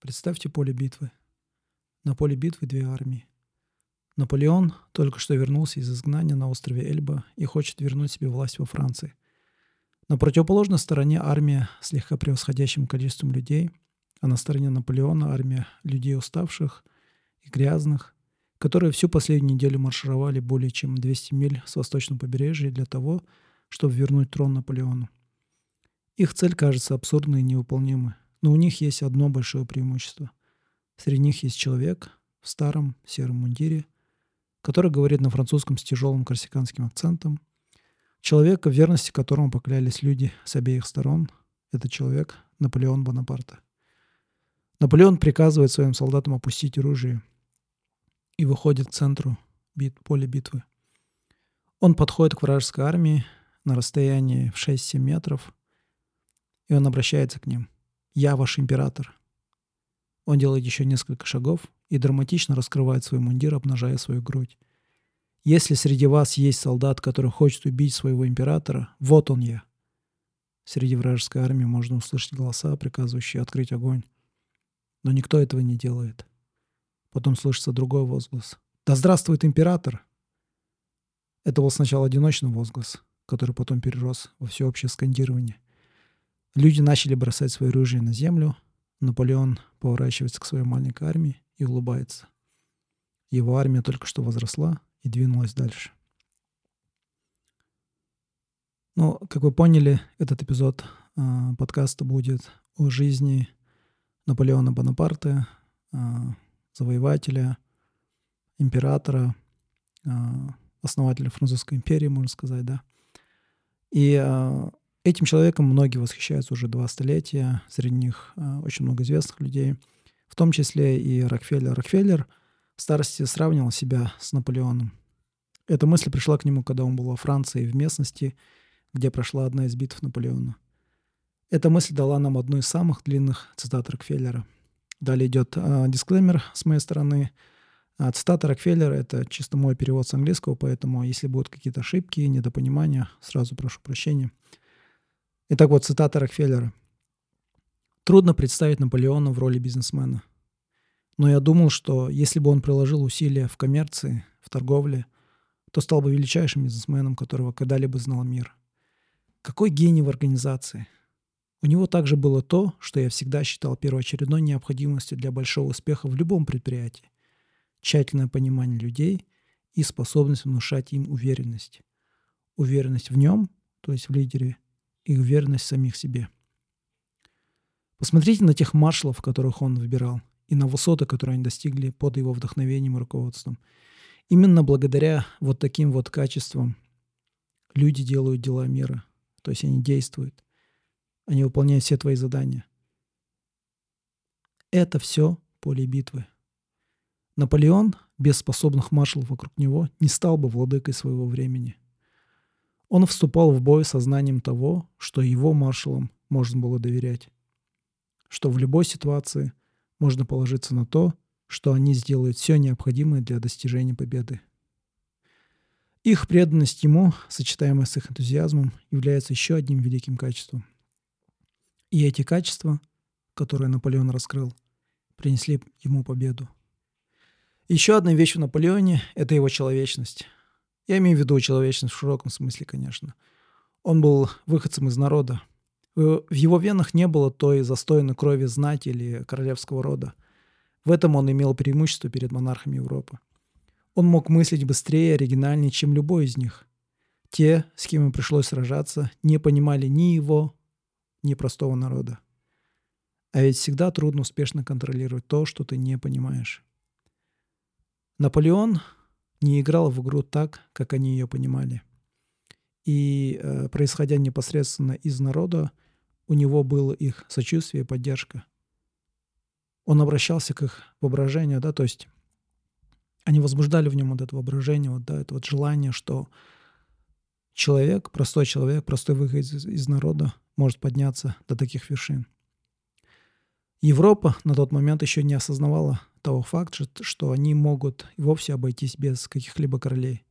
Представьте поле битвы. На поле битвы две армии. Наполеон только что вернулся из изгнания на острове Эльба и хочет вернуть себе власть во Франции. На противоположной стороне армия слегка превосходящим количеством людей, а на стороне Наполеона армия людей уставших и грязных, которые всю последнюю неделю маршировали более чем 200 миль с восточного побережья для того, чтобы вернуть трон Наполеону. Их цель кажется абсурдной и невыполнимой, но у них есть одно большое преимущество. Среди них есть человек в старом сером мундире, который говорит на французском с тяжелым корсиканским акцентом. Человек, в верности которому поклялись люди с обеих сторон, это человек Наполеон Бонапарта. Наполеон приказывает своим солдатам опустить оружие и выходит к центру бит, поля битвы. Он подходит к вражеской армии на расстоянии в 6-7 метров, и он обращается к ним. «Я ваш император». Он делает еще несколько шагов и драматично раскрывает свой мундир, обнажая свою грудь. «Если среди вас есть солдат, который хочет убить своего императора, вот он я». Среди вражеской армии можно услышать голоса, приказывающие открыть огонь. Но никто этого не делает. Потом слышится другой возглас. «Да здравствует император!» Это был сначала одиночный возглас, который потом перерос во всеобщее скандирование. Люди начали бросать свои ружья на землю. Наполеон поворачивается к своей маленькой армии и улыбается. Его армия только что возросла и двинулась дальше. Ну, как вы поняли, этот эпизод э, подкаста будет о жизни Наполеона Бонапарта, э, завоевателя, императора, э, основателя французской империи, можно сказать, да. И э, этим человеком многие восхищаются уже два столетия. Среди них э, очень много известных людей, в том числе и Рокфеллер. Рокфеллер в старости сравнивал себя с Наполеоном. Эта мысль пришла к нему, когда он был во Франции, в местности, где прошла одна из битв Наполеона. Эта мысль дала нам одну из самых длинных цитат Рокфеллера. Далее идет э, дисклеймер с моей стороны – а цитата Рокфеллера — это чисто мой перевод с английского, поэтому если будут какие-то ошибки, недопонимания, сразу прошу прощения. Итак, вот цитата Рокфеллера. «Трудно представить Наполеона в роли бизнесмена. Но я думал, что если бы он приложил усилия в коммерции, в торговле, то стал бы величайшим бизнесменом, которого когда-либо знал мир. Какой гений в организации! У него также было то, что я всегда считал первоочередной необходимостью для большого успеха в любом предприятии тщательное понимание людей и способность внушать им уверенность. Уверенность в нем, то есть в лидере, и уверенность в самих себе. Посмотрите на тех маршалов, которых он выбирал, и на высоты, которые они достигли под его вдохновением и руководством. Именно благодаря вот таким вот качествам люди делают дела мира. То есть они действуют. Они выполняют все твои задания. Это все поле битвы. Наполеон, без способных маршалов вокруг него, не стал бы владыкой своего времени. Он вступал в бой сознанием того, что его маршалам можно было доверять, что в любой ситуации можно положиться на то, что они сделают все необходимое для достижения победы. Их преданность ему, сочетаемая с их энтузиазмом, является еще одним великим качеством. И эти качества, которые Наполеон раскрыл, принесли ему победу – еще одна вещь в Наполеоне — это его человечность. Я имею в виду человечность в широком смысле, конечно. Он был выходцем из народа. В его венах не было той застойной крови знати или королевского рода. В этом он имел преимущество перед монархами Европы. Он мог мыслить быстрее и оригинальнее, чем любой из них. Те, с кем ему пришлось сражаться, не понимали ни его, ни простого народа. А ведь всегда трудно успешно контролировать то, что ты не понимаешь. Наполеон не играл в игру так, как они ее понимали. И, э, происходя непосредственно из народа, у него было их сочувствие и поддержка. Он обращался к их воображению, да, то есть они возбуждали в нем вот это воображение, вот, да, это вот желание, что человек, простой человек, простой выход из, из народа может подняться до таких вершин. Европа на тот момент еще не осознавала того факта, что они могут вовсе обойтись без каких-либо королей.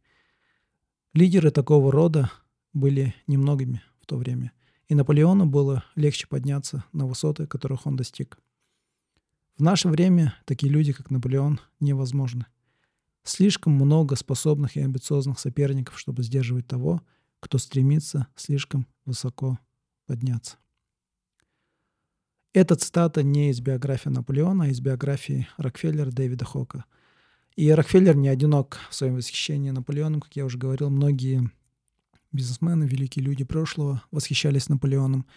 Лидеры такого рода были немногими в то время, и Наполеону было легче подняться на высоты, которых он достиг. В наше время такие люди, как Наполеон, невозможны. Слишком много способных и амбициозных соперников, чтобы сдерживать того, кто стремится слишком высоко подняться. Эта цитата не из биографии Наполеона, а из биографии Рокфеллера Дэвида Хока. И Рокфеллер не одинок в своем восхищении Наполеоном, как я уже говорил, многие бизнесмены, великие люди прошлого восхищались Наполеоном.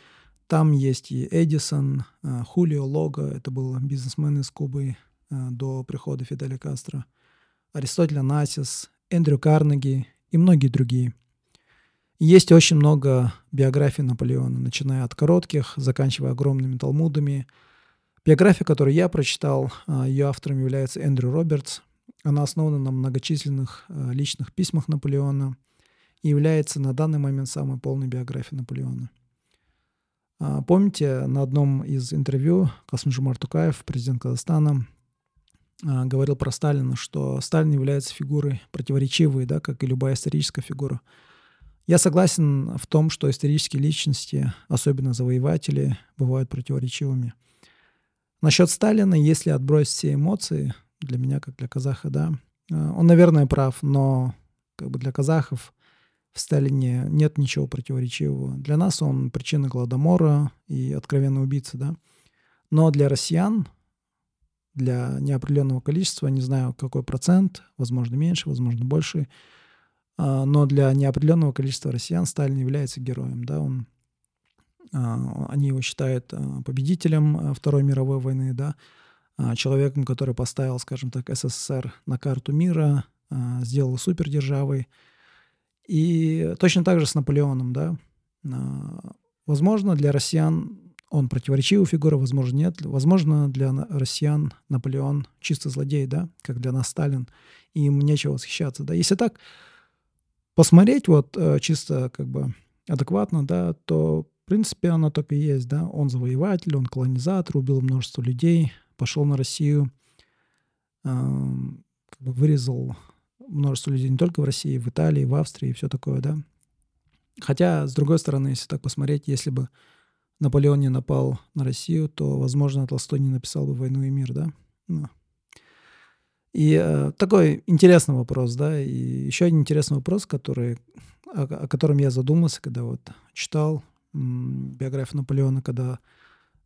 Там есть и Эдисон, э, Хулио Лого, это был бизнесмен из Кубы э, до прихода Фиделя Кастро, Аристотель Анасис, Эндрю Карнеги и многие другие. Есть очень много биографий Наполеона, начиная от коротких, заканчивая огромными талмудами. Биография, которую я прочитал, а, ее автором является Эндрю Робертс. Она основана на многочисленных а, личных письмах Наполеона и является на данный момент самой полной биографией Наполеона. А, помните, на одном из интервью Касмжумар Тукаев, президент Казахстана, говорил про Сталина, что Сталин является фигурой противоречивой, да, как и любая историческая фигура – я согласен в том, что исторические личности, особенно завоеватели, бывают противоречивыми. Насчет Сталина, если отбросить все эмоции, для меня, как для казаха, да, э, он, наверное, прав, но как бы для казахов в Сталине нет ничего противоречивого. Для нас он причина Голодомора и откровенный убийца, да. Но для россиян, для неопределенного количества, не знаю какой процент, возможно меньше, возможно больше, но для неопределенного количества россиян Сталин является героем. Да? Он, а, они его считают а, победителем Второй мировой войны, да? человеком, который поставил, скажем так, СССР на карту мира, сделал супердержавой. И точно так же с Наполеоном. Да? Возможно, для россиян он противоречивая фигура, возможно, нет. Возможно, для россиян Наполеон чисто злодей, да, как для нас Сталин, и им нечего восхищаться, да. Если так, посмотреть вот э, чисто как бы адекватно, да, то в принципе оно так и есть, да. Он завоеватель, он колонизатор, убил множество людей, пошел на Россию, э, как бы вырезал множество людей не только в России, в Италии, в Австрии и все такое, да. Хотя, с другой стороны, если так посмотреть, если бы Наполеон не напал на Россию, то, возможно, Толстой не написал бы «Войну и мир», да? Ну, и э, такой интересный вопрос, да, и еще один интересный вопрос, который, о, о котором я задумался, когда вот читал м, биографию Наполеона, когда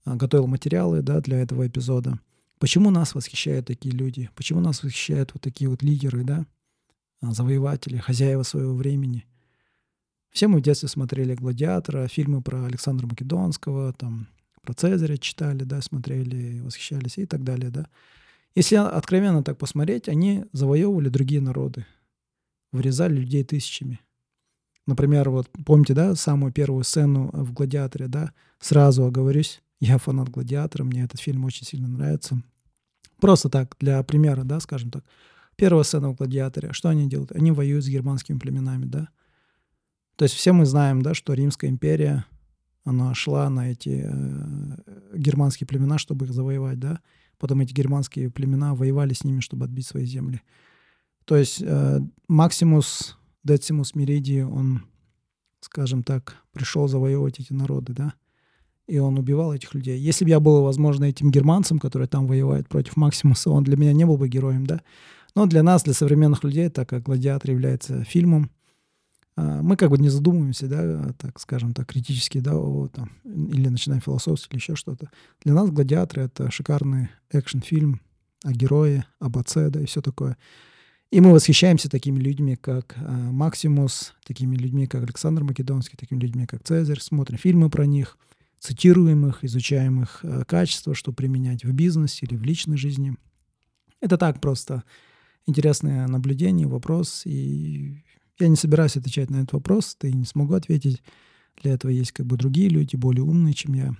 а, готовил материалы, да, для этого эпизода. Почему нас восхищают такие люди? Почему нас восхищают вот такие вот лидеры, да, а, завоеватели, хозяева своего времени? Все мы в детстве смотрели «Гладиатора», фильмы про Александра Македонского, там, про Цезаря читали, да, смотрели, восхищались и так далее, да. Если откровенно так посмотреть, они завоевывали другие народы, вырезали людей тысячами. Например, вот помните, да, самую первую сцену в «Гладиаторе», да, сразу оговорюсь, я фанат «Гладиатора», мне этот фильм очень сильно нравится. Просто так, для примера, да, скажем так. Первая сцена в «Гладиаторе», что они делают? Они воюют с германскими племенами, да. То есть все мы знаем, да, что Римская империя, она шла на эти э, германские племена, чтобы их завоевать, да. Потом эти германские племена воевали с ними, чтобы отбить свои земли. То есть э, Максимус Децимус Меридий, он, скажем так, пришел завоевывать эти народы, да, и он убивал этих людей. Если бы я был, возможно, этим германцем, который там воевает против Максимуса, он для меня не был бы героем, да. Но для нас, для современных людей, так как «Гладиатор» является фильмом, мы как бы не задумываемся, да, так скажем так, критически, да, о, там, или начинаем философствовать, или еще что-то. Для нас «Гладиаторы» — это шикарный экшн-фильм о герое, об отце, да, и все такое. И мы восхищаемся такими людьми, как э, Максимус, такими людьми, как Александр Македонский, такими людьми, как Цезарь, смотрим фильмы про них, цитируем их, изучаем их э, качества, что применять в бизнесе или в личной жизни. Это так просто интересное наблюдение, вопрос, и я не собираюсь отвечать на этот вопрос, и не смогу ответить. Для этого есть как бы другие люди, более умные, чем я.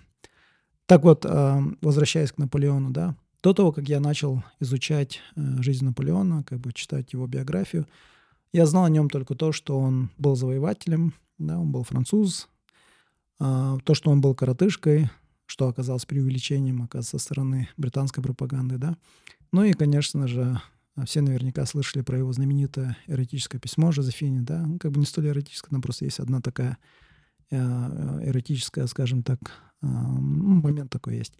Так вот, а, возвращаясь к Наполеону, да, до того, как я начал изучать э, жизнь Наполеона, как бы читать его биографию, я знал о нем только то, что он был завоевателем, да, он был француз, а, то, что он был коротышкой, что оказалось преувеличением, оказывается, со стороны британской пропаганды, да. Ну и, конечно же, все наверняка слышали про его знаменитое эротическое письмо Жозефине, да, ну, как бы не столь эротическое, там просто есть одна такая э, эротическая, скажем так, э, момент такой есть.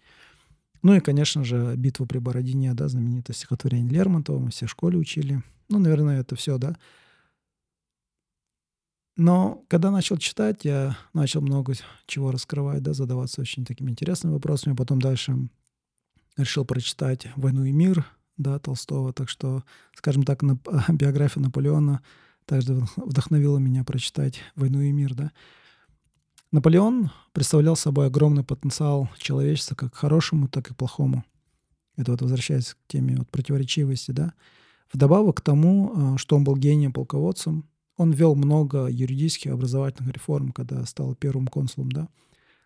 Ну и, конечно же, «Битва при Бородине», да, знаменитое стихотворение Лермонтова, мы все в школе учили. Ну, наверное, это все, да. Но когда начал читать, я начал много чего раскрывать, да, задаваться очень такими интересными вопросами. Потом дальше решил прочитать «Войну и мир», да, Толстого. Так что, скажем так, на, биография Наполеона также вдохновила меня прочитать «Войну и мир», да. Наполеон представлял собой огромный потенциал человечества как хорошему, так и плохому. Это вот возвращаясь к теме вот противоречивости, да. Вдобавок к тому, э, что он был гением полководцем, он ввел много юридических образовательных реформ, когда стал первым консулом, да,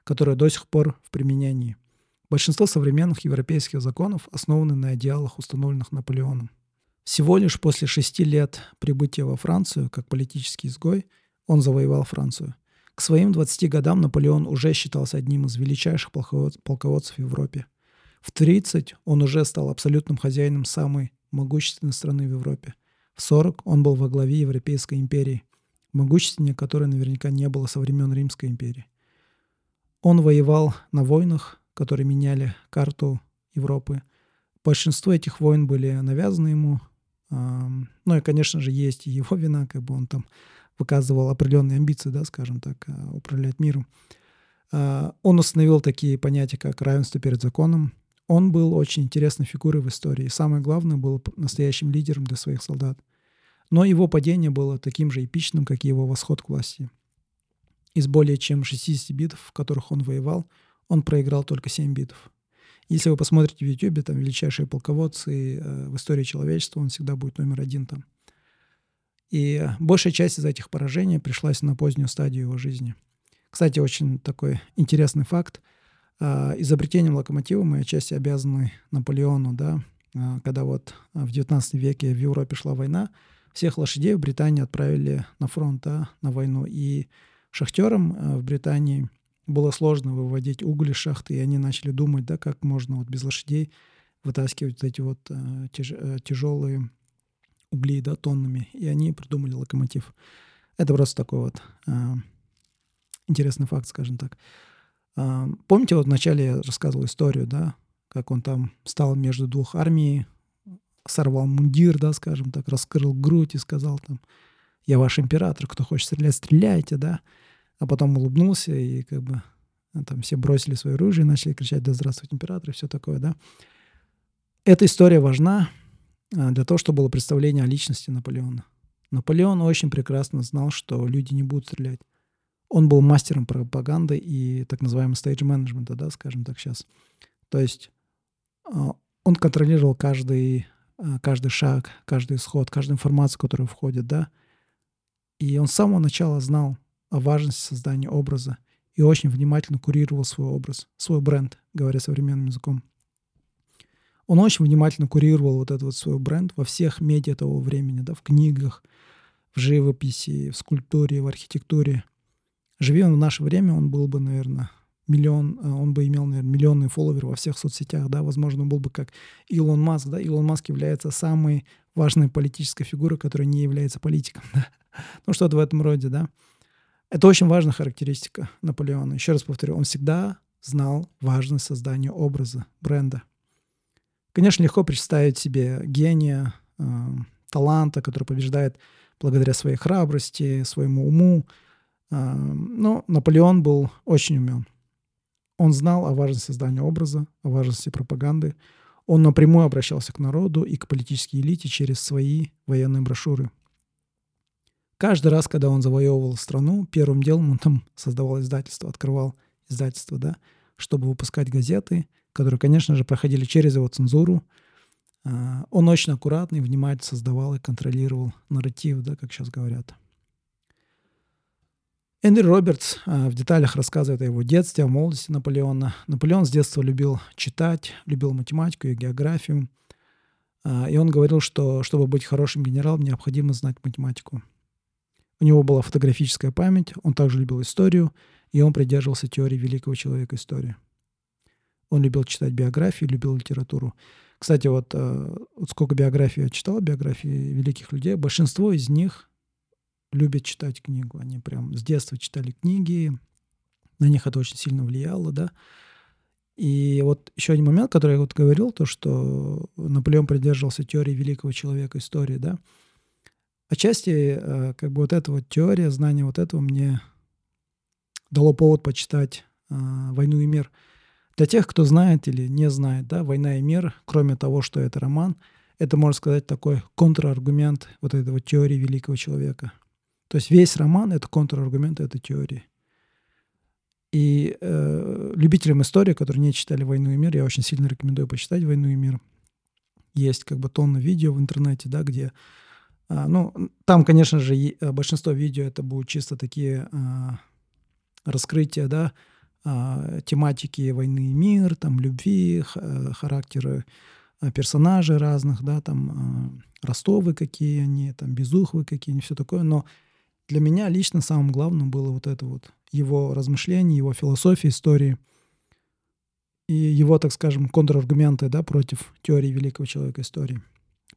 которые до сих пор в применении. Большинство современных европейских законов основаны на идеалах, установленных Наполеоном. Всего лишь после шести лет прибытия во Францию, как политический изгой, он завоевал Францию. К своим 20 годам Наполеон уже считался одним из величайших полководцев в Европе. В 30 он уже стал абсолютным хозяином самой могущественной страны в Европе. В 40 он был во главе Европейской империи, могущественнее которой наверняка не было со времен Римской империи. Он воевал на войнах, которые меняли карту Европы. Большинство этих войн были навязаны ему. Ну и, конечно же, есть и его вина, как бы он там выказывал определенные амбиции, да, скажем так, а, управлять миром. А, он установил такие понятия, как равенство перед законом. Он был очень интересной фигурой в истории. Самое главное, был настоящим лидером для своих солдат. Но его падение было таким же эпичным, как и его восход к власти. Из более чем 60 битв, в которых он воевал, он проиграл только 7 битв. Если вы посмотрите в YouTube, там величайшие полководцы э, в истории человечества, он всегда будет номер один там. И большая часть из этих поражений пришлась на позднюю стадию его жизни. Кстати, очень такой интересный факт. А, изобретением локомотива мы отчасти обязаны Наполеону, да, а, когда вот в 19 веке в Европе шла война, всех лошадей в Британии отправили на фронт, да, на войну. И шахтерам а, в Британии было сложно выводить уголь из шахты, и они начали думать, да, как можно вот без лошадей вытаскивать вот эти вот тяж, тяжелые угли, да, тоннами, и они придумали локомотив. Это просто такой вот э, интересный факт, скажем так. Э, помните, вот вначале я рассказывал историю, да, как он там стал между двух армий, сорвал мундир, да, скажем так, раскрыл грудь и сказал там, я ваш император, кто хочет стрелять, стреляйте, да. А потом улыбнулся и как бы там все бросили свое оружие начали кричать «Да здравствует император» и все такое, да. Эта история важна, а, для того, чтобы было представление о личности Наполеона. Наполеон очень прекрасно знал, что люди не будут стрелять. Он был мастером пропаганды и так называемого стейдж-менеджмента, да, скажем так сейчас. То есть а, он контролировал каждый, каждый шаг, каждый исход, каждую информацию, которая входит, да. И он с самого начала знал о важности создания образа и очень внимательно курировал свой образ, свой бренд, говоря современным языком. Он очень внимательно курировал вот этот вот свой бренд во всех медиа того времени, да, в книгах, в живописи, в скульптуре, в архитектуре. Живи он в наше время, он был бы, наверное, миллион, э, он бы имел, наверное, миллионный фолловер во всех соцсетях, да, возможно, он был бы как Илон Маск, да, Илон Маск является самой важной политической фигурой, которая не является политиком, да. ну, что-то в этом роде, да. Это очень важная характеристика Наполеона. Еще раз повторю, он всегда знал важность создания образа, бренда. Конечно, легко представить себе гения, э, таланта, который побеждает благодаря своей храбрости, своему уму. Э, но Наполеон был очень умен. Он знал о важности создания образа, о важности пропаганды. Он напрямую обращался к народу и к политической элите через свои военные брошюры. Каждый раз, когда он завоевывал страну, первым делом он там создавал издательство, открывал издательство, да, чтобы выпускать газеты – которые, конечно же, проходили через его цензуру. А, он очень аккуратный, внимательно создавал и контролировал нарратив, да, как сейчас говорят. Эндрю Робертс а, в деталях рассказывает о его детстве, о молодости Наполеона. Наполеон с детства любил читать, любил математику и географию. А, и он говорил, что чтобы быть хорошим генералом, необходимо знать математику. У него была фотографическая память, он также любил историю, и он придерживался теории великого человека истории. Он любил читать биографии, любил литературу. Кстати, вот, э, вот сколько биографий я читал, биографии великих людей, большинство из них любят читать книгу. Они прям с детства читали книги, на них это очень сильно влияло, да. И вот еще один момент, который я вот говорил, то, что Наполеон придерживался теории великого человека истории, да. Отчасти э, как бы вот эта вот теория, знание вот этого мне дало повод почитать э, «Войну и мир». Для тех, кто знает или не знает, да, «Война и мир», кроме того, что это роман, это, можно сказать, такой контраргумент вот этого теории великого человека. То есть весь роман — это контраргумент этой теории. И э, любителям истории, которые не читали «Войну и мир», я очень сильно рекомендую почитать «Войну и мир». Есть как бы тонны видео в интернете, да, где... А, ну, там, конечно же, э, большинство видео это будут чисто такие а, раскрытия, да, а, тематики войны и мир, там, любви, э, характеры персонажей разных, да, там, Ростовы какие они, там, Безуховы какие они, все такое. Но для меня лично самым главным было вот это вот его размышления, его философия истории и его, так скажем, контраргументы да, против теории великого человека истории.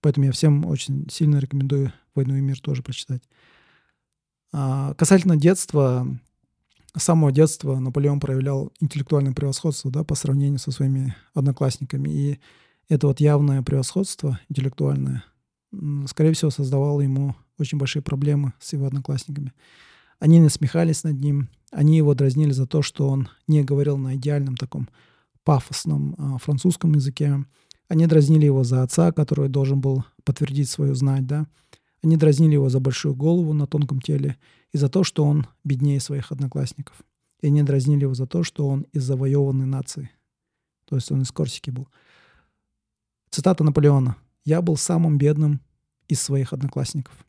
Поэтому я всем очень сильно рекомендую «Войну и мир» тоже прочитать. А касательно детства, с самого детства Наполеон проявлял интеллектуальное превосходство да, по сравнению со своими одноклассниками. И это вот явное превосходство интеллектуальное, скорее всего, создавало ему очень большие проблемы с его одноклассниками. Они насмехались над ним, они его дразнили за то, что он не говорил на идеальном таком пафосном э, французском языке. Они дразнили его за отца, который должен был подтвердить свою знать, да. Они дразнили его за большую голову на тонком теле и за то, что он беднее своих одноклассников. И они дразнили его за то, что он из завоеванной нации. То есть он из Корсики был. Цитата Наполеона. «Я был самым бедным из своих одноклассников.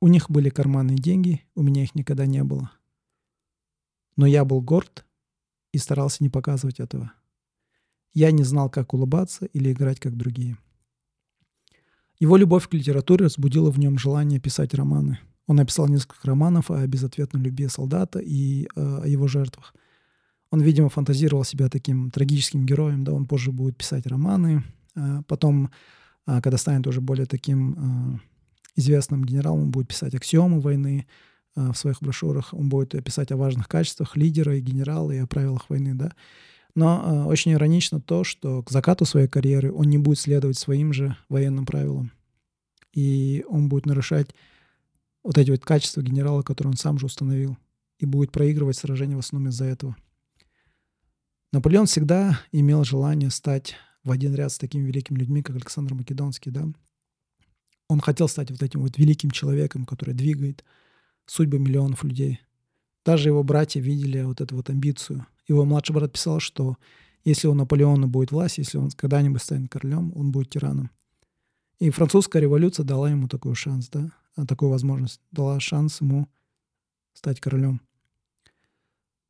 У них были карманные деньги, у меня их никогда не было. Но я был горд и старался не показывать этого. Я не знал, как улыбаться или играть, как другие. Его любовь к литературе разбудила в нем желание писать романы. Он написал несколько романов о безответной любви солдата и э, о его жертвах. Он, видимо, фантазировал себя таким трагическим героем, да, он позже будет писать романы. Э, потом, э, когда станет уже более таким известным генералом, он будет писать аксиомы войны э, в своих брошюрах, он будет писать о важных качествах лидера и генерала и о правилах войны, да. Но э, очень иронично то, что к закату своей карьеры он не будет следовать своим же военным правилам. И он будет нарушать вот эти вот качества генерала, которые он сам же установил, и будет проигрывать сражения в основном из-за этого. Наполеон всегда имел желание стать в один ряд с такими великими людьми, как Александр Македонский, да, он хотел стать вот этим вот великим человеком, который двигает судьбы миллионов людей. Даже его братья видели вот эту вот амбицию. Его младший брат писал, что если у Наполеона будет власть, если он когда-нибудь станет королем, он будет тираном. И французская революция дала ему такой шанс, да, такую возможность, дала шанс ему стать королем.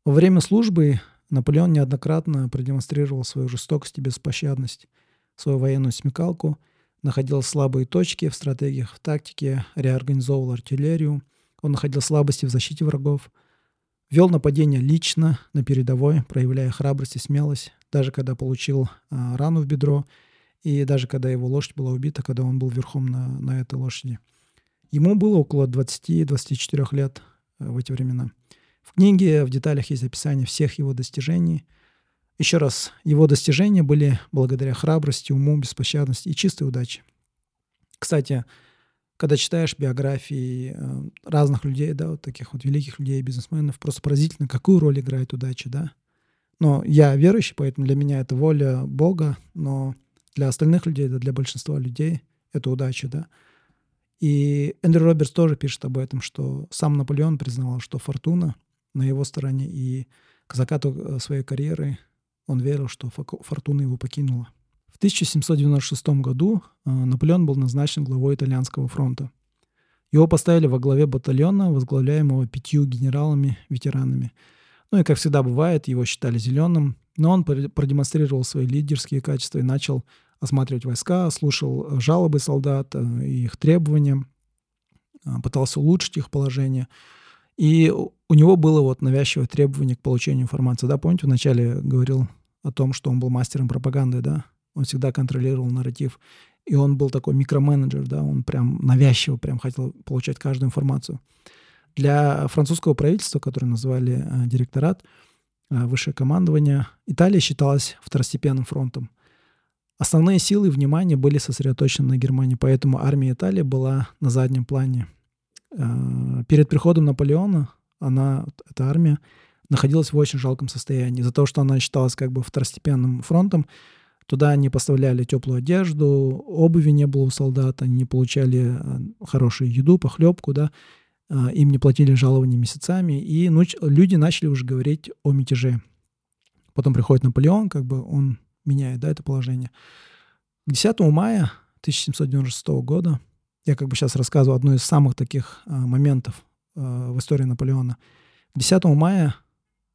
Во время службы Наполеон неоднократно продемонстрировал свою жестокость и беспощадность, свою военную смекалку – находил слабые точки в стратегиях, в тактике, реорганизовывал артиллерию. Он находил слабости в защите врагов. Вел нападение лично, на передовой, проявляя храбрость и смелость, даже когда получил а, рану в бедро, и даже когда его лошадь была убита, когда он был верхом на, на этой лошади. Ему было около 20-24 лет э, в эти времена. В книге в деталях есть описание всех его достижений – еще раз, его достижения были благодаря храбрости, уму, беспощадности и чистой удаче. Кстати, когда читаешь биографии э, разных людей, да, вот таких вот великих людей, бизнесменов, просто поразительно, какую роль играет удача, да. Но я верующий, поэтому для меня это воля Бога, но для остальных людей, да, для большинства людей это удача, да. И Эндрю Робертс тоже пишет об этом, что сам Наполеон признавал, что фортуна на его стороне, и к закату э, своей карьеры он верил, что фортуна его покинула. В 1796 году э, Наполеон был назначен главой итальянского фронта. Его поставили во главе батальона, возглавляемого пятью генералами-ветеранами. Ну и, как всегда бывает, его считали зеленым, но он продемонстрировал свои лидерские качества и начал осматривать войска, слушал жалобы солдат э, и их требования, э, пытался улучшить их положение – и у него было вот навязчивое требование к получению информации. Да, помните, вначале говорил о том, что он был мастером пропаганды, да? Он всегда контролировал нарратив. И он был такой микроменеджер, да, он прям навязчиво прям хотел получать каждую информацию. Для французского правительства, которое назвали э, директорат, высшее командование. Италия считалась второстепенным фронтом. Основные силы и внимание были сосредоточены на Германии, поэтому армия Италии была на заднем плане. Перед приходом Наполеона она, эта армия, находилась в очень жалком состоянии. Из-за того, что она считалась как бы второстепенным фронтом, туда не поставляли теплую одежду, обуви не было у солдат, они не получали хорошую еду, похлебку, да, а, им не платили жалования месяцами, и люди начали уже говорить о мятеже. Потом приходит Наполеон, как бы он меняет да, это положение. 10 мая 1796 года, я как бы сейчас рассказываю одно из самых таких а, моментов а, в истории Наполеона. 10 мая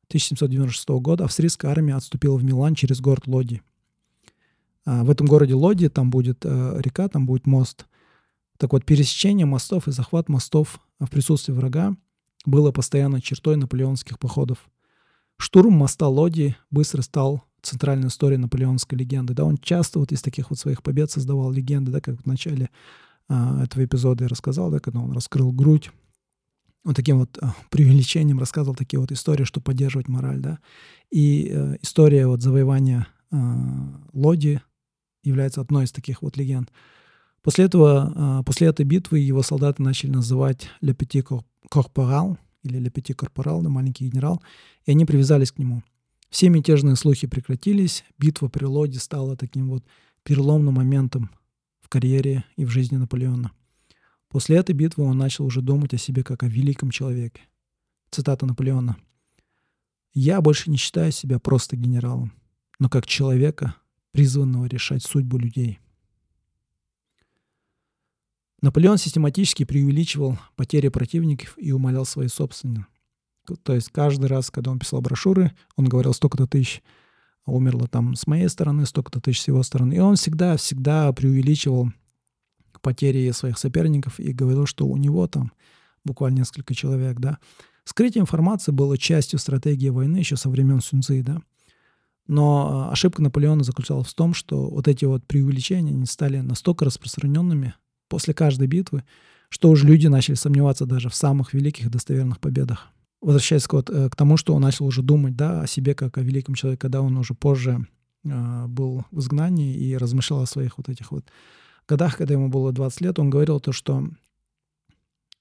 1796 года австрийская армия отступила в Милан через город Лоди. А, в этом городе Лоди там будет а, река, там будет мост. Так вот, пересечение мостов и захват мостов в присутствии врага было постоянно чертой наполеонских походов. Штурм моста Лоди быстро стал центральной историей наполеонской легенды. Да, он часто вот из таких вот своих побед создавал легенды, да, как в начале а, этого эпизода я рассказал, да, когда он раскрыл грудь, вот таким вот а, преувеличением рассказывал такие вот истории, чтобы поддерживать мораль, да. И э, история вот завоевания э, Лоди является одной из таких вот легенд. После этого, э, после этой битвы его солдаты начали называть «Le Petit Corporal» или «Le Petit Corporal», да, маленький генерал, и они привязались к нему. Все мятежные слухи прекратились, битва при Лоди стала таким вот переломным моментом в карьере и в жизни Наполеона. После этой битвы он начал уже думать о себе как о великом человеке. Цитата Наполеона. «Я больше не считаю себя просто генералом, но как человека, призванного решать судьбу людей». Наполеон систематически преувеличивал потери противников и умолял свои собственные. То есть каждый раз, когда он писал брошюры, он говорил столько-то тысяч умерло там с моей стороны, столько-то тысяч с его стороны. И он всегда-всегда преувеличивал потери своих соперников и говорил, что у него там буквально несколько человек, да. Скрытие информации было частью стратегии войны еще со времен Сунцзы, да. Но а, ошибка Наполеона заключалась в том, что вот эти вот преувеличения, они стали настолько распространенными после каждой битвы, что уже люди начали сомневаться даже в самых великих достоверных победах. Возвращаясь вот, э, к тому, что он начал уже думать да, о себе как о великом человеке, когда он уже позже э, был в изгнании и размышлял о своих вот этих вот годах, когда ему было 20 лет, он говорил то, что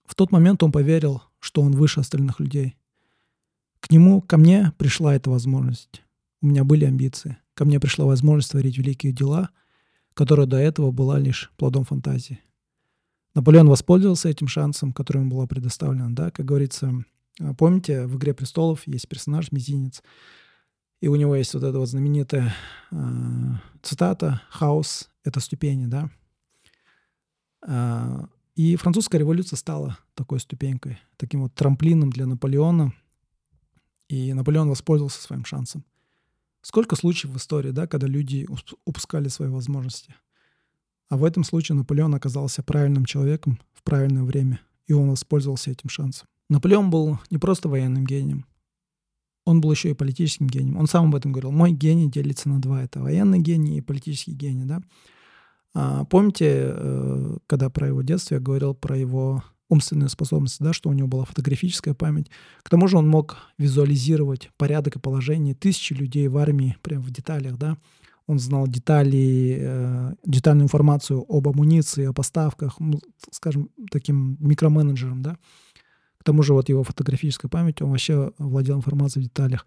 в тот момент он поверил, что он выше остальных людей. К нему, ко мне пришла эта возможность. У меня были амбиции. Ко мне пришла возможность творить великие дела, которая до этого была лишь плодом фантазии. Наполеон воспользовался этим шансом, который ему было предоставлено. Да? Как говорится, помните, в «Игре престолов» есть персонаж Мизинец, и у него есть вот эта вот знаменитая э, цитата «Хаос — это ступени», да? А, и французская революция стала такой ступенькой, таким вот трамплином для Наполеона. И Наполеон воспользовался своим шансом. Сколько случаев в истории, да, когда люди упускали свои возможности. А в этом случае Наполеон оказался правильным человеком в правильное время, и он воспользовался этим шансом. Наполеон был не просто военным гением, он был еще и политическим гением. Он сам об этом говорил. Мой гений делится на два. Это военный гений и политический гений. Да? А, помните, э, когда про его детство я говорил про его умственные способности, да, что у него была фотографическая память. К тому же он мог визуализировать порядок и положение тысячи людей в армии прямо в деталях, да. Он знал детали, э, детальную информацию об амуниции, о поставках, скажем, таким микроменеджером, да. К тому же вот его фотографическая память, он вообще владел информацией в деталях.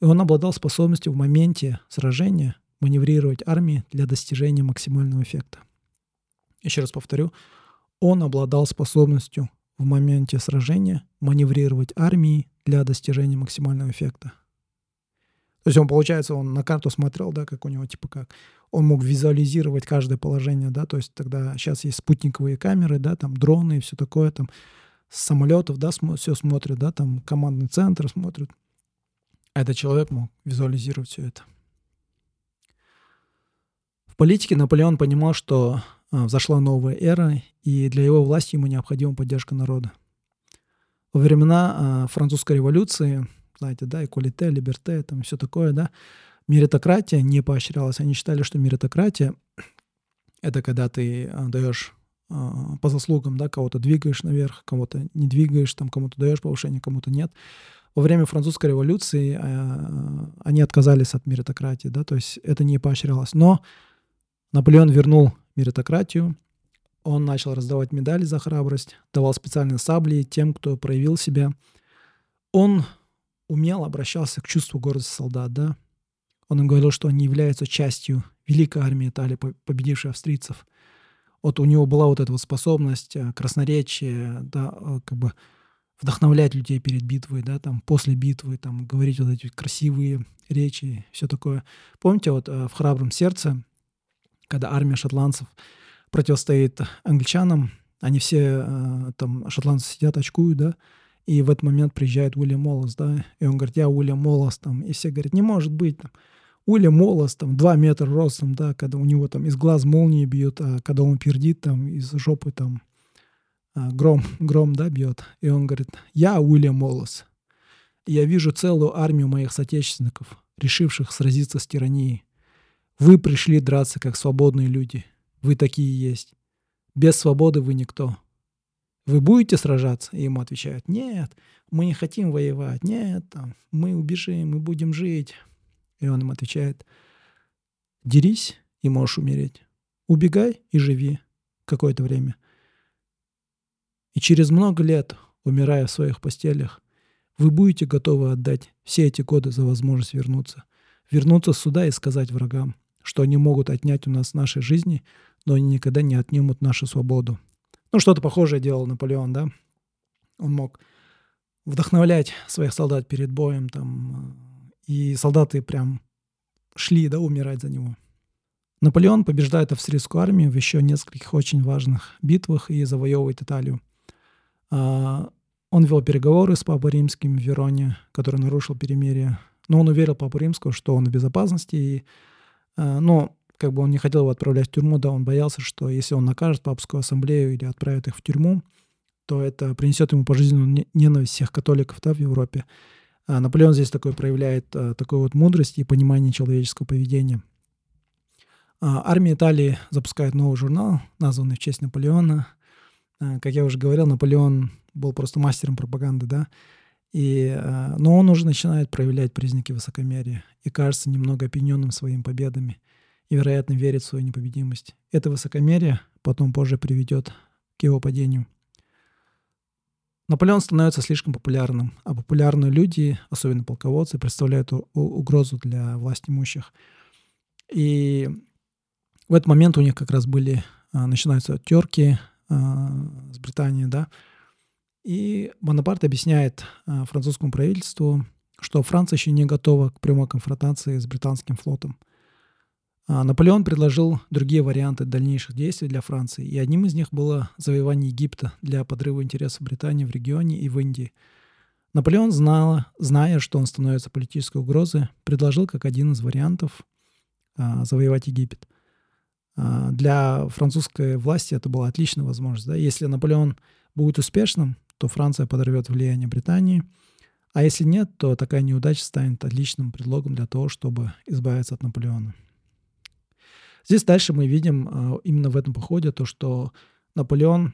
И он обладал способностью в моменте сражения маневрировать армией для достижения максимального эффекта. Еще раз повторю, он обладал способностью в моменте сражения маневрировать армией для достижения максимального эффекта. То есть он, получается, он на карту смотрел, да, как у него, типа как. Он мог визуализировать каждое положение, да, то есть тогда сейчас есть спутниковые камеры, да, там дроны и все такое, там с самолетов, да, см- все смотрят, да, там командный центр смотрит. Этот человек мог визуализировать все это политике Наполеон понимал, что взошла новая эра, и для его власти ему необходима поддержка народа. Во времена а, французской революции, знаете, да, эколите, либерте, там все такое, да, меритократия не поощрялась. Они считали, что меритократия — это когда ты а, даешь по заслугам, да, кого-то двигаешь наверх, кого-то не двигаешь, там кому-то даешь повышение, кому-то нет. во время французской революции они отказались от меритократии, да, то есть это не поощрялось. Но Наполеон вернул меритократию, он начал раздавать медали за храбрость, давал специальные сабли тем, кто проявил себя. Он умело обращался к чувству гордости солдат, да. Он им говорил, что они являются частью великой армии Италии, победившей австрийцев. Вот у него была вот эта вот способность э, красноречия, да, э, как бы вдохновлять людей перед битвой, да, там, после битвы, там, говорить вот эти красивые речи, все такое. Помните, вот э, в «Храбром сердце», когда армия шотландцев противостоит англичанам, они все там, шотландцы сидят, очкуют, да, и в этот момент приезжает Уильям Моллес, да, и он говорит, я Уильям Моллес, там, и все говорят, не может быть, там, Уильям Моллес, там, 2 метра ростом, да, когда у него там из глаз молнии бьют, а когда он пердит, там, из жопы там а, гром, гром, да, бьет. И он говорит, я Уильям Моллес. И я вижу целую армию моих соотечественников, решивших сразиться с тиранией. Вы пришли драться, как свободные люди. Вы такие есть. Без свободы вы никто. Вы будете сражаться? И ему отвечают, нет, мы не хотим воевать, нет, мы убежим, мы будем жить. И он им отвечает, дерись и можешь умереть. Убегай и живи какое-то время. И через много лет, умирая в своих постелях, вы будете готовы отдать все эти годы за возможность вернуться. Вернуться сюда и сказать врагам, что они могут отнять у нас наши жизни, но они никогда не отнимут нашу свободу. Ну, что-то похожее делал Наполеон, да? Он мог вдохновлять своих солдат перед боем, там, и солдаты прям шли, да, умирать за него. Наполеон побеждает австрийскую армию в еще нескольких очень важных битвах и завоевывает Италию. А, он вел переговоры с Папой Римским в Вероне, который нарушил перемирие. Но он уверил Папу Римского, что он в безопасности. И, но как бы он не хотел его отправлять в тюрьму, да, он боялся, что если он накажет папскую ассамблею или отправит их в тюрьму, то это принесет ему пожизненную ненависть всех католиков да, в Европе. А Наполеон здесь такой проявляет а, такую вот мудрость и понимание человеческого поведения. А, армия Италии запускает новый журнал, названный в честь Наполеона. А, как я уже говорил, Наполеон был просто мастером пропаганды, да, и, а, но он уже начинает проявлять признаки высокомерия и кажется немного опьяненным своими победами – и, вероятно, верит в свою непобедимость. Это высокомерие потом позже приведет к его падению. Наполеон становится слишком популярным, а популярные люди, особенно полководцы, представляют угрозу для власть имущих. И в этот момент у них как раз были, а, начинаются терки а, с Британией, да, и Бонапарт объясняет а, французскому правительству, что Франция еще не готова к прямой конфронтации с британским флотом – а, Наполеон предложил другие варианты дальнейших действий для Франции, и одним из них было завоевание Египта для подрыва интересов Британии в регионе и в Индии. Наполеон, знал, зная, что он становится политической угрозой, предложил как один из вариантов а, завоевать Египет. А, для французской власти это была отличная возможность. Да? Если Наполеон будет успешным, то Франция подорвет влияние Британии, а если нет, то такая неудача станет отличным предлогом для того, чтобы избавиться от Наполеона. Здесь дальше мы видим а, именно в этом походе то, что Наполеон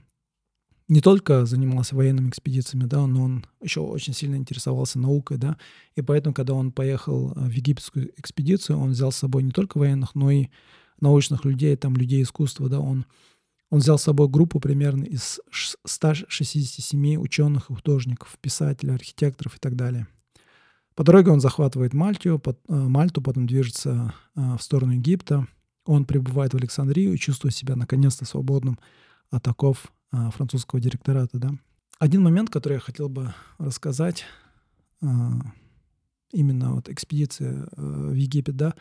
не только занимался военными экспедициями, да, но он еще очень сильно интересовался наукой, да, и поэтому, когда он поехал а, в египетскую экспедицию, он взял с собой не только военных, но и научных людей, там, людей искусства, да, он, он взял с собой группу примерно из 167 ученых художников, писателей, архитекторов и так далее. По дороге он захватывает Мальтию, под, а, Мальту, потом движется в сторону Египта, он прибывает в Александрию и чувствует себя наконец-то свободным от оков а, французского директората. Да? Один момент, который я хотел бы рассказать, а, именно вот экспедиция а, в Египет, да,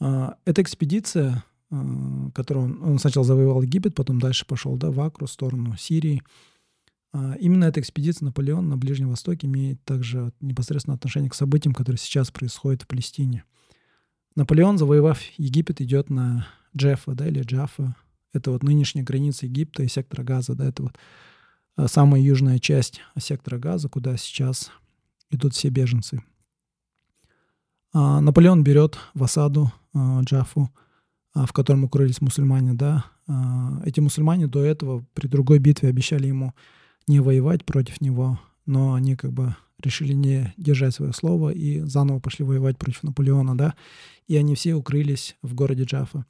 а, эта экспедиция, которую он, он сначала завоевал Египет, потом дальше пошел да, в Акру, в сторону Сирии. А, именно эта экспедиция Наполеон на Ближнем Востоке имеет также непосредственно отношение к событиям, которые сейчас происходят в Палестине – Наполеон, завоевав Египет, идет на Джеффа, да, или Джаффа. Это вот нынешняя граница Египта и сектора Газа, да, это вот а, самая южная часть сектора Газа, куда сейчас идут все беженцы. А, Наполеон берет в осаду Джафу, в котором укрылись мусульмане, да. Эти мусульмане до этого при другой битве обещали ему не воевать против него, но они как бы решили не держать свое слово и заново пошли воевать против Наполеона, да, и они все укрылись в городе Джафа.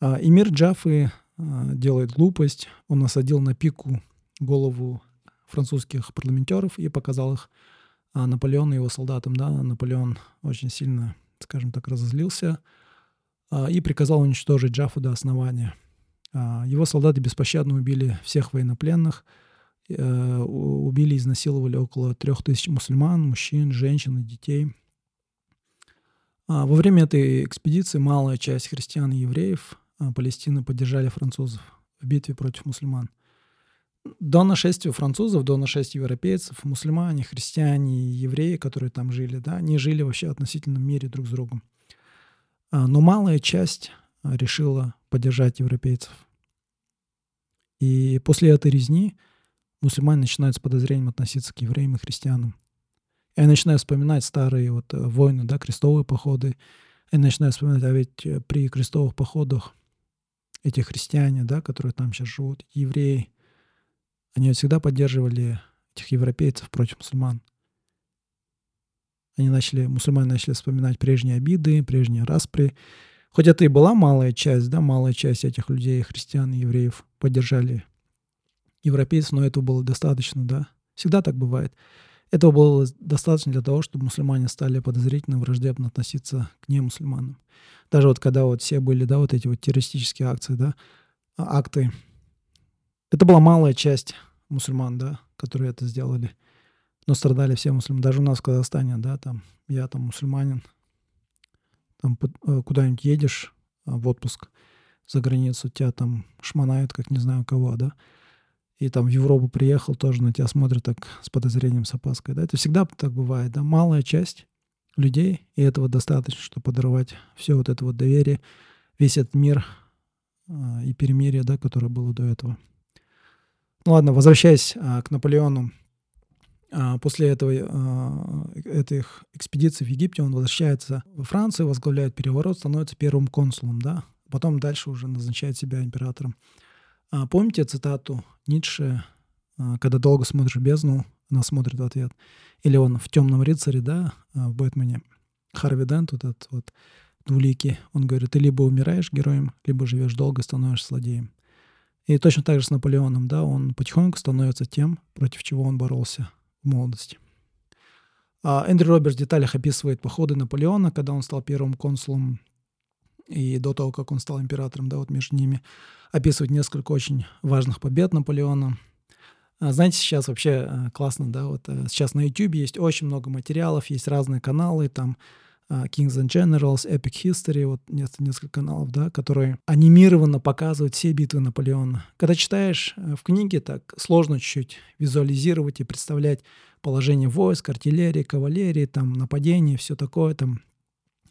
А, эмир Джафы а, делает глупость, он насадил на пику голову французских парламентеров и показал их а, Наполеону и его солдатам, да, Наполеон очень сильно, скажем так, разозлился и приказал уничтожить Джафу до основания. Его солдаты беспощадно убили всех военнопленных, э, убили и изнасиловали около трех тысяч мусульман, мужчин, женщин и детей. Во время этой экспедиции малая часть христиан и евреев а, Палестины поддержали французов в битве против мусульман. До нашествия французов, до нашествия европейцев, мусульмане, христиане, евреи, которые там жили, да, они жили вообще в относительном мире друг с другом. А, но малая часть а, решила поддержать европейцев. И после этой резни мусульмане начинают с подозрением относиться к евреям и христианам. Я начинаю вспоминать старые вот э, войны, да, крестовые походы. Я начинаю вспоминать, а ведь э, при крестовых походах эти христиане, да, которые там сейчас живут, евреи, они всегда поддерживали этих европейцев против мусульман. Они начали, мусульмане начали вспоминать прежние обиды, прежние распри. Хоть это и была малая часть, да, малая часть этих людей, христиан и евреев, поддержали европейцев, но этого было достаточно, да. Всегда так бывает. Этого было достаточно для того, чтобы мусульмане стали подозрительно, враждебно относиться к немусульманам. Даже вот когда вот все были, да, вот эти вот террористические акции, да, а, акты, это была малая часть мусульман, да, которые это сделали. Но страдали все мусульмане. Даже у нас в Казахстане, да, там, я там мусульманин, там э, куда-нибудь едешь а, в отпуск за границу, тебя там шманают, как не знаю кого, да, и там в Европу приехал, тоже на тебя смотрят так с подозрением, с опаской, да, это всегда так бывает, да, малая часть людей, и этого достаточно, чтобы подорвать все вот это вот доверие, весь этот мир э, и перемирие, да, которое было до этого. Ну ладно, возвращаясь э, к Наполеону, после этого, э, этих экспедиций в Египте он возвращается во Францию, возглавляет переворот, становится первым консулом, да, потом дальше уже назначает себя императором. А, помните цитату Ницше, когда долго смотришь в бездну, она смотрит в ответ. Или он в «Темном рыцаре», да, а, в «Бэтмене». Харви Дент, вот этот вот двуликий, он говорит, ты либо умираешь героем, либо живешь долго и становишься злодеем. И точно так же с Наполеоном, да, он потихоньку становится тем, против чего он боролся молодости. А Эндрю Робертс в деталях описывает походы Наполеона, когда он стал первым консулом и до того, как он стал императором, да, вот между ними, описывает несколько очень важных побед Наполеона. А, знаете, сейчас вообще э, классно, да, вот э, сейчас на YouTube есть очень много материалов, есть разные каналы, там Kings and Generals, Epic History, вот несколько каналов, да, которые анимированно показывают все битвы Наполеона. Когда читаешь э, в книге, так сложно чуть-чуть визуализировать и представлять положение войск, артиллерии, кавалерии, там, нападений, все такое, там,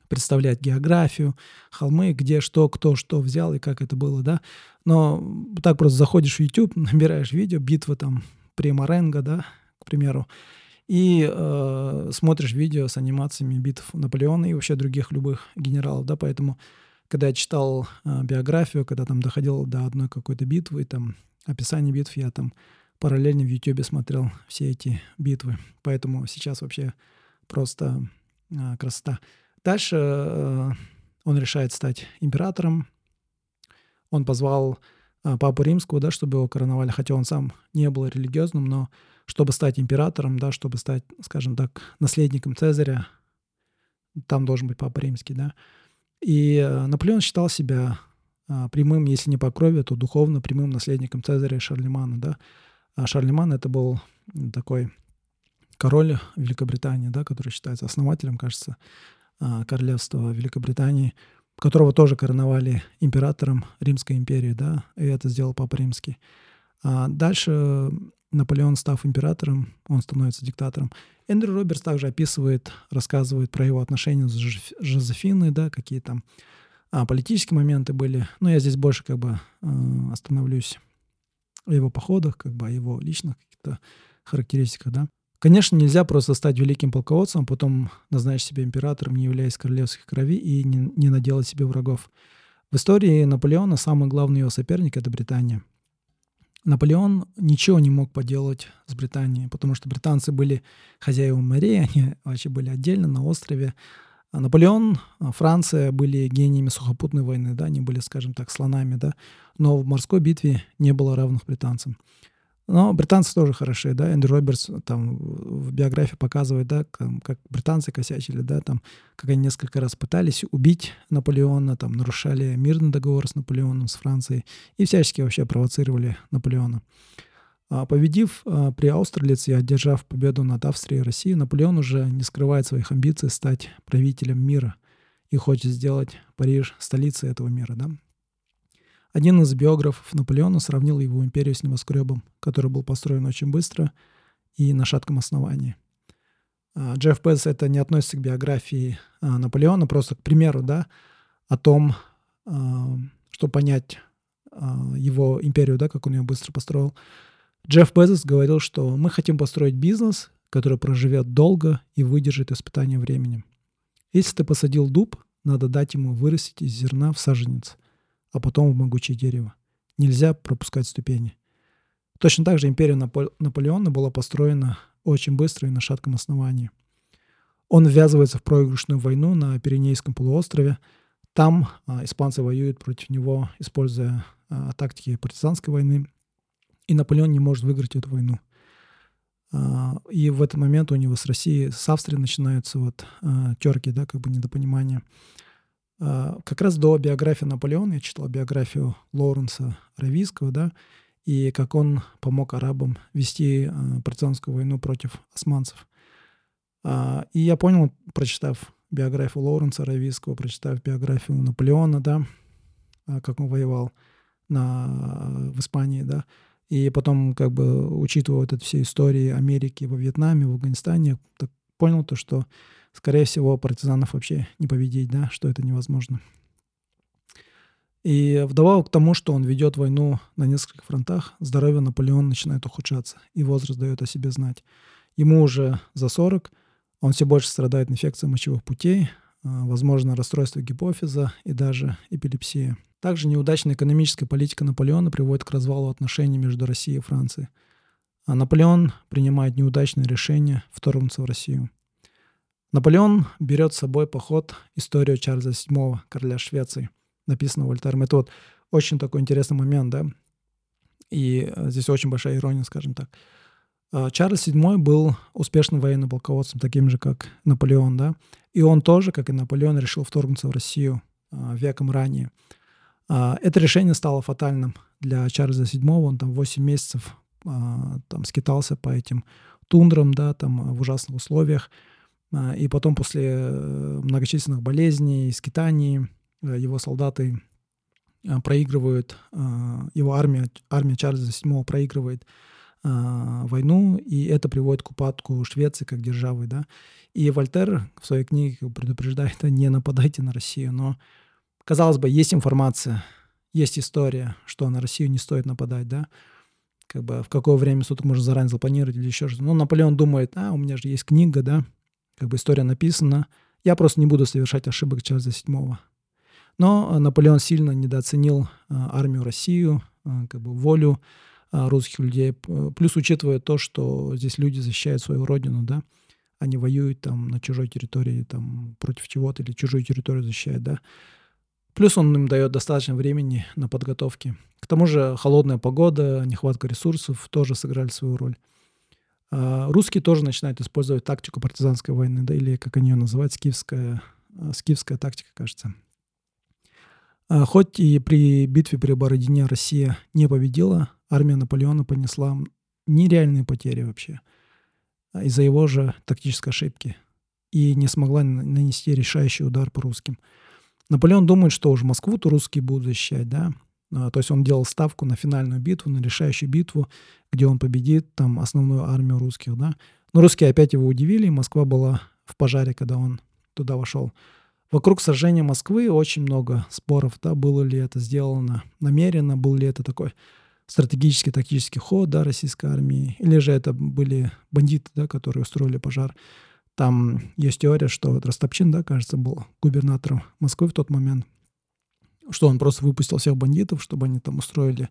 представлять географию, холмы, где что, кто что взял и как это было, да. Но так просто заходишь в YouTube, набираешь видео, битва там при Маренго, да, к примеру, и э, смотришь видео с анимациями битв Наполеона и вообще других любых генералов, да, поэтому когда я читал э, биографию, когда там доходил до одной какой-то битвы, там описание битв, я там параллельно в YouTube смотрел все эти битвы, поэтому сейчас вообще просто э, красота. Дальше э, он решает стать императором. Он позвал э, папу римского, да, чтобы его короновали, хотя он сам не был религиозным, но чтобы стать императором, да, чтобы стать, скажем так, наследником Цезаря, там должен быть папа римский, да. И э, Наполеон считал себя прямым, если не по крови, то духовно прямым наследником Цезаря и Шарлемана, да. А Шарлеман это был такой король Великобритании, да, который считается основателем, кажется, а, королевства Великобритании, которого тоже короновали императором Римской империи, да, и это сделал Папа Римский. А дальше Наполеон, став императором, он становится диктатором. Эндрю Робертс также описывает, рассказывает про его отношения с Жозефиной, да, какие там а, политические моменты были. Но я здесь больше как бы э, остановлюсь о его походах, как бы о его личных каких-то характеристиках, да. Конечно, нельзя просто стать великим полководцем, а потом назначить себя императором, не являясь королевской крови, и не, не наделать себе врагов. В истории Наполеона самый главный его соперник — это Британия. Наполеон ничего не мог поделать с Британией, потому что британцы были хозяевами морей, они вообще были отдельно на острове. А Наполеон, а, Франция были гениями сухопутной войны, да, они были, скажем так, слонами, да, но в морской битве не было равных британцам. Но британцы тоже хороши, да, Эндрю Робертс там в биографии показывает, да, как британцы косячили, да, там, как они несколько раз пытались убить Наполеона, там, нарушали мирный договор с Наполеоном, с Францией, и всячески вообще провоцировали Наполеона. А победив а, при Аустерлице и одержав победу над Австрией и Россией, Наполеон уже не скрывает своих амбиций стать правителем мира и хочет сделать Париж столицей этого мира, да. Один из биографов Наполеона сравнил его империю с небоскребом, который был построен очень быстро и на шатком основании. А, Джефф Безос это не относится к биографии а, Наполеона, просто к примеру, да, о том, а, чтобы понять его империю, да, как он ее быстро построил. Джефф Безос говорил, что мы хотим построить бизнес, который проживет долго и выдержит испытания временем. Если ты посадил дуб, надо дать ему вырастить из зерна в саженец – а потом в могучее дерево. Нельзя пропускать ступени. Точно так же империя Наполеона была построена очень быстро и на шатком основании. Он ввязывается в проигрышную войну на Пиренейском полуострове. Там а, испанцы воюют против него, используя а, тактики партизанской войны. И Наполеон не может выиграть эту войну. А, и в этот момент у него с Россией, с Австрией начинаются вот а, терки, да, как бы недопонимания. А, как раз до биографии Наполеона я читал биографию Лоуренса Равийского, да, и как он помог арабам вести а, партизанскую войну против османцев. А, и я понял, прочитав биографию Лоуренса Равийского, прочитав биографию Наполеона, да, как он воевал на, в Испании, да, и потом, как бы, учитывая вот эти все истории Америки во Вьетнаме, в Афганистане, так понял то, что скорее всего, партизанов вообще не победить, да, что это невозможно. И вдобавок к тому, что он ведет войну на нескольких фронтах, здоровье Наполеона начинает ухудшаться, и возраст дает о себе знать. Ему уже за 40, он все больше страдает инфекцией мочевых путей, а, возможно, расстройство гипофиза и даже эпилепсия. Также неудачная экономическая политика Наполеона приводит к развалу отношений между Россией и Францией. А Наполеон принимает неудачное решение вторгнуться в Россию. Наполеон берет с собой поход историю Чарльза VII, короля Швеции, написанного Вольтером. Это вот очень такой интересный момент, да, и э, здесь очень большая ирония, скажем так. А, Чарльз VII был успешным военным полководцем, таким же, как Наполеон, да, и он тоже, как и Наполеон, решил вторгнуться в Россию а, веком ранее. Это решение стало фатальным для Чарльза VII, он там 8 месяцев там скитался по этим тундрам, да, там в ужасных условиях, и потом после э, многочисленных болезней, скитаний, э, его солдаты а, проигрывают, а, его армия, армия Чарльза VII проигрывает войну, и это приводит к упадку Швеции как державы, да. И Вольтер в своей книге предупреждает, не нападайте на Россию, но, казалось бы, есть информация, есть история, что на Россию не стоит нападать, да, как бы в какое время суток можно заранее запланировать или еще что-то. Ну, Наполеон думает, а, у меня же есть книга, да, как бы история написана. Я просто не буду совершать ошибок Чарльза VII. Но э, Наполеон сильно недооценил э, армию Россию, э, как бы волю русских людей. Плюс учитывая то, что здесь люди защищают свою родину, да, они воюют там на чужой территории, там против чего-то или чужую территорию защищают, да. Плюс он им дает достаточно времени на подготовки. К тому же холодная погода, нехватка ресурсов тоже сыграли свою роль. А, русские тоже начинают использовать тактику партизанской войны, да, или как они ее называют, скифская, а, скифская тактика, кажется. А, хоть и при битве при Бородине Россия не победила, армия Наполеона понесла нереальные потери вообще из-за его же тактической ошибки и не смогла нанести решающий удар по русским. Наполеон думает, что уж Москву-то русские будут защищать, да, то есть он делал ставку на финальную битву, на решающую битву, где он победит там основную армию русских, да. Но русские опять его удивили, Москва была в пожаре, когда он туда вошел. Вокруг сожжения Москвы очень много споров, да, было ли это сделано намеренно, был ли это такой стратегический, тактический ход, да, российской армии, или же это были бандиты, да, которые устроили пожар. Там есть теория, что вот Ростопчин, да, кажется, был губернатором Москвы в тот момент, что он просто выпустил всех бандитов, чтобы они там устроили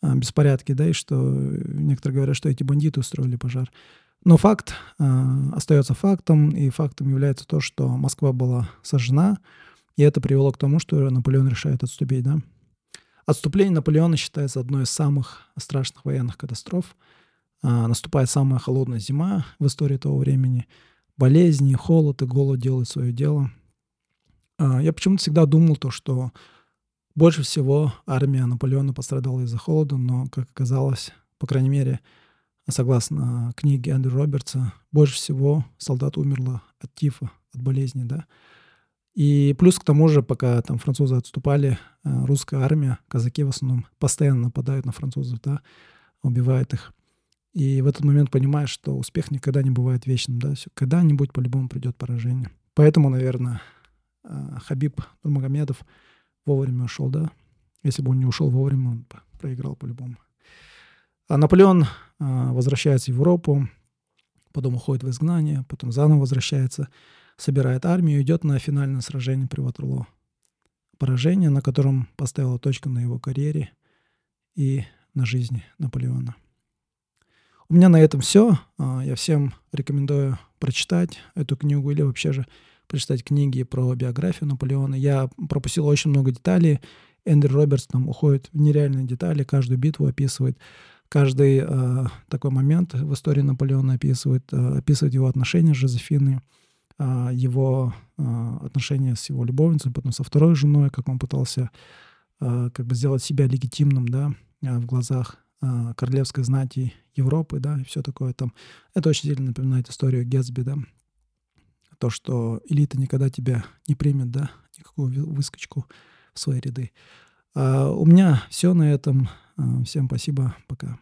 а, беспорядки, да, и что некоторые говорят, что эти бандиты устроили пожар. Но факт э, остается фактом, и фактом является то, что Москва была сожжена, и это привело к тому, что Наполеон решает отступить, да. Отступление Наполеона считается одной из самых страшных военных катастроф. Э, наступает самая холодная зима в истории того времени. Болезни, холод и голод делают свое дело. Э, я почему-то всегда думал то, что больше всего армия Наполеона пострадала из-за холода, но, как оказалось, по крайней мере, согласно книге Эндрю Робертса, больше всего солдат умерло от тифа, от болезни, да. И плюс к тому же, пока там французы отступали, э, русская армия, казаки в основном, постоянно нападают на французов, да, убивают их. И в этот момент понимаешь, что успех никогда не бывает вечным, да, когда-нибудь по-любому придет поражение. Поэтому, наверное, э, Хабиб Нурмагомедов вовремя ушел, да. Если бы он не ушел вовремя, он проиграл по-любому. А Наполеон а, возвращается в Европу, потом уходит в изгнание, потом заново возвращается, собирает армию, идет на финальное сражение при Ватерлоо. Поражение, на котором поставила точку на его карьере и на жизни Наполеона. У меня на этом все. А, я всем рекомендую прочитать эту книгу или вообще же прочитать книги про биографию Наполеона. Я пропустил очень много деталей. Эндрю Робертс там уходит в нереальные детали, каждую битву описывает. Каждый э, такой момент в истории Наполеона описывает, э, описывает его отношения с Жозефиной, э, его э, отношения с его любовницей, потом со второй женой, как он пытался э, как бы сделать себя легитимным, да, э, в глазах э, королевской знати Европы, да, и все такое там. Это очень сильно напоминает историю Гетсби, да, то, что элита никогда тебя не примет, да, никакую выскочку в свои ряды. А у меня все на этом. Всем спасибо. Пока.